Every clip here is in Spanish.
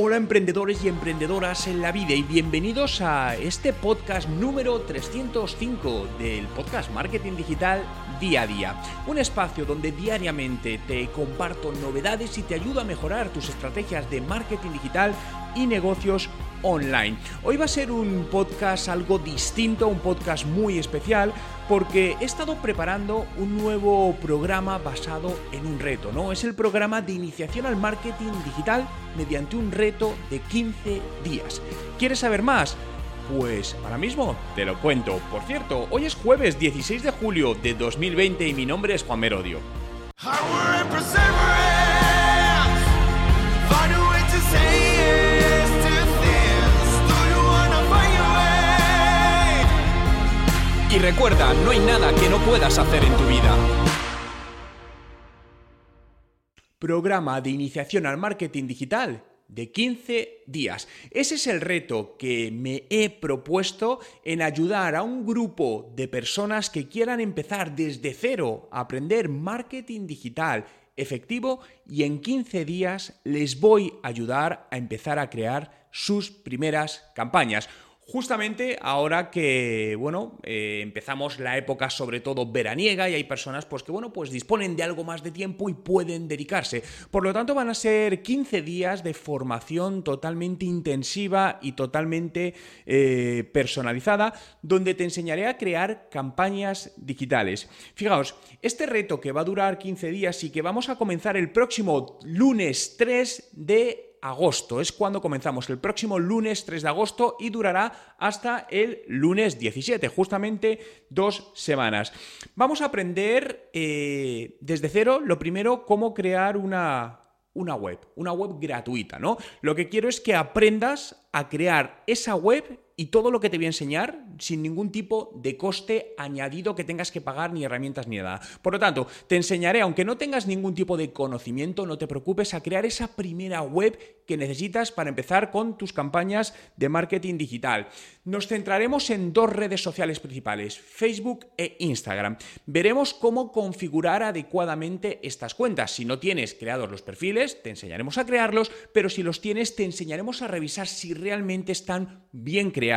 Hola emprendedores y emprendedoras en la vida y bienvenidos a este podcast número 305 del podcast Marketing Digital Día a Día. Un espacio donde diariamente te comparto novedades y te ayudo a mejorar tus estrategias de marketing digital y negocios online. Hoy va a ser un podcast algo distinto, un podcast muy especial, porque he estado preparando un nuevo programa basado en un reto, ¿no? Es el programa de iniciación al marketing digital mediante un reto de 15 días. ¿Quieres saber más? Pues ahora mismo te lo cuento. Por cierto, hoy es jueves 16 de julio de 2020 y mi nombre es Juan Merodio. Y recuerda, no hay nada que no puedas hacer en tu vida. Programa de iniciación al marketing digital de 15 días. Ese es el reto que me he propuesto en ayudar a un grupo de personas que quieran empezar desde cero a aprender marketing digital efectivo y en 15 días les voy a ayudar a empezar a crear sus primeras campañas. Justamente ahora que, bueno, eh, empezamos la época sobre todo veraniega y hay personas pues que, bueno, pues disponen de algo más de tiempo y pueden dedicarse. Por lo tanto, van a ser 15 días de formación totalmente intensiva y totalmente eh, personalizada, donde te enseñaré a crear campañas digitales. Fijaos, este reto que va a durar 15 días y que vamos a comenzar el próximo lunes 3 de agosto. Es cuando comenzamos el próximo lunes 3 de agosto y durará hasta el lunes 17, justamente dos semanas. Vamos a aprender eh, desde cero, lo primero, cómo crear una, una web, una web gratuita, ¿no? Lo que quiero es que aprendas a crear esa web y todo lo que te voy a enseñar sin ningún tipo de coste añadido que tengas que pagar ni herramientas ni nada. Por lo tanto, te enseñaré, aunque no tengas ningún tipo de conocimiento, no te preocupes, a crear esa primera web que necesitas para empezar con tus campañas de marketing digital. Nos centraremos en dos redes sociales principales, Facebook e Instagram. Veremos cómo configurar adecuadamente estas cuentas. Si no tienes creados los perfiles, te enseñaremos a crearlos, pero si los tienes, te enseñaremos a revisar si realmente están bien creados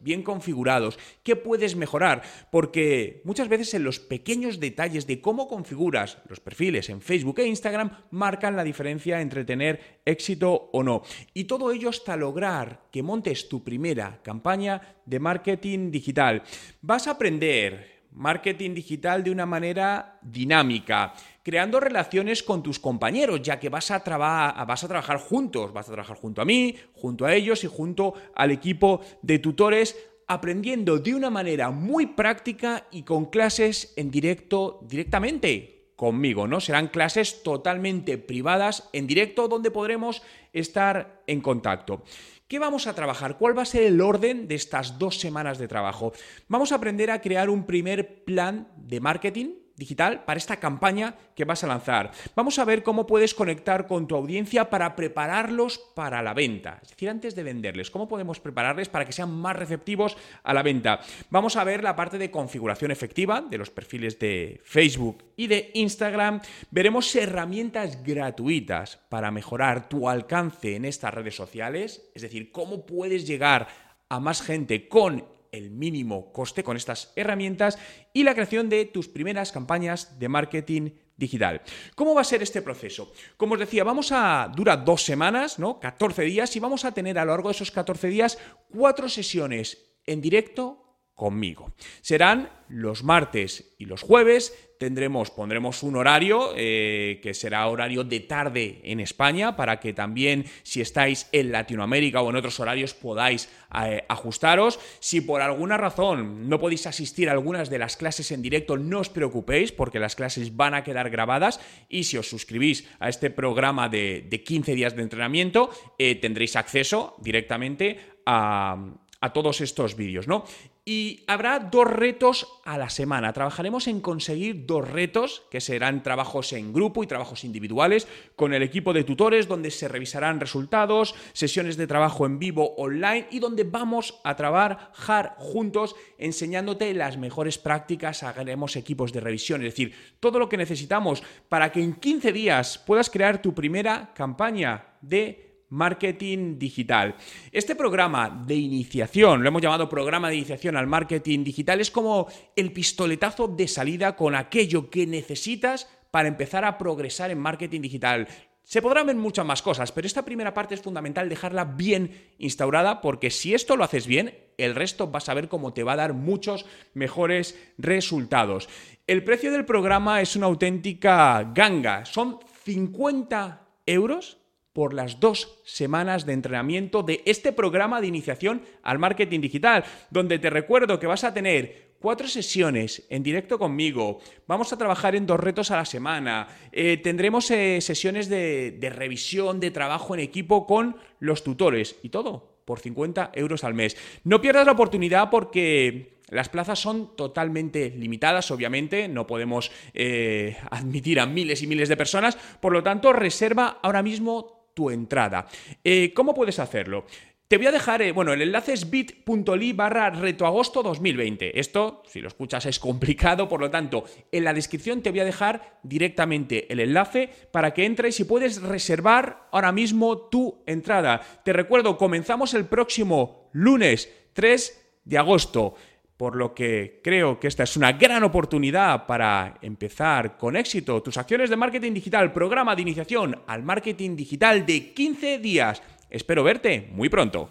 bien configurados, ¿qué puedes mejorar? Porque muchas veces en los pequeños detalles de cómo configuras los perfiles en Facebook e Instagram marcan la diferencia entre tener éxito o no. Y todo ello hasta lograr que montes tu primera campaña de marketing digital. Vas a aprender marketing digital de una manera dinámica, creando relaciones con tus compañeros, ya que vas a, vas a trabajar juntos, vas a trabajar junto a mí, junto a ellos y junto al equipo de tutores, aprendiendo de una manera muy práctica y con clases en directo directamente conmigo, ¿no? Serán clases totalmente privadas en directo donde podremos estar en contacto. ¿Qué vamos a trabajar? ¿Cuál va a ser el orden de estas dos semanas de trabajo? Vamos a aprender a crear un primer plan de marketing digital para esta campaña que vas a lanzar. Vamos a ver cómo puedes conectar con tu audiencia para prepararlos para la venta. Es decir, antes de venderles, cómo podemos prepararles para que sean más receptivos a la venta. Vamos a ver la parte de configuración efectiva de los perfiles de Facebook y de Instagram. Veremos herramientas gratuitas para mejorar tu alcance en estas redes sociales. Es decir, cómo puedes llegar a más gente con el mínimo coste con estas herramientas y la creación de tus primeras campañas de marketing digital. ¿Cómo va a ser este proceso? Como os decía, vamos a dura dos semanas, ¿no? 14 días y vamos a tener a lo largo de esos 14 días cuatro sesiones en directo conmigo. Serán los martes y los jueves. Tendremos, pondremos un horario eh, que será horario de tarde en España para que también si estáis en Latinoamérica o en otros horarios podáis eh, ajustaros. Si por alguna razón no podéis asistir a algunas de las clases en directo, no os preocupéis porque las clases van a quedar grabadas y si os suscribís a este programa de, 15 días de entrenamiento eh, tendréis acceso directamente a, a todos estos vídeos, ¿no? Y habrá dos retos a la semana. Trabajaremos en conseguir dos retos, que serán trabajos en grupo y trabajos individuales, con el equipo de tutores, donde se revisarán resultados, sesiones de trabajo en vivo online y donde vamos a trabajar juntos enseñándote las mejores prácticas, haremos equipos de revisión, es decir, todo lo que necesitamos para que en 15 días puedas crear tu primera campaña de marketing digital. Este programa de iniciación, lo hemos llamado programa de iniciación al marketing digital, es como el pistoletazo de salida con aquello que necesitas para empezar a progresar en marketing digital. Se podrán ver muchas más cosas, pero esta primera parte es fundamental dejarla bien instaurada porque si esto lo haces bien, el resto vas a ver cómo te va a dar muchos mejores resultados. El precio del programa es una auténtica ganga, son 50 euros por las dos semanas de entrenamiento de este programa de iniciación al marketing digital, donde te recuerdo que vas a tener cuatro sesiones en directo conmigo, vamos a trabajar en dos retos a la semana, eh, tendremos eh, sesiones de, revisión, de trabajo en equipo con los tutores y todo por 50 euros al mes. No pierdas la oportunidad porque las plazas son totalmente limitadas, obviamente, no podemos eh, admitir a miles y miles de personas, por lo tanto, reserva ahora mismo tu entrada. Eh, ¿Cómo puedes hacerlo? Te voy a dejar, eh, bueno, el enlace es bit.ly barra retoagosto 2020. Esto, si lo escuchas, es complicado, por lo tanto, en la descripción te voy a dejar directamente el enlace para que entres y puedes reservar ahora mismo tu entrada. Te recuerdo, comenzamos el próximo lunes 3 de agosto por lo que creo que esta es una gran oportunidad para empezar con éxito tus acciones de marketing digital, programa de iniciación al marketing digital de 15 días. Espero verte muy pronto.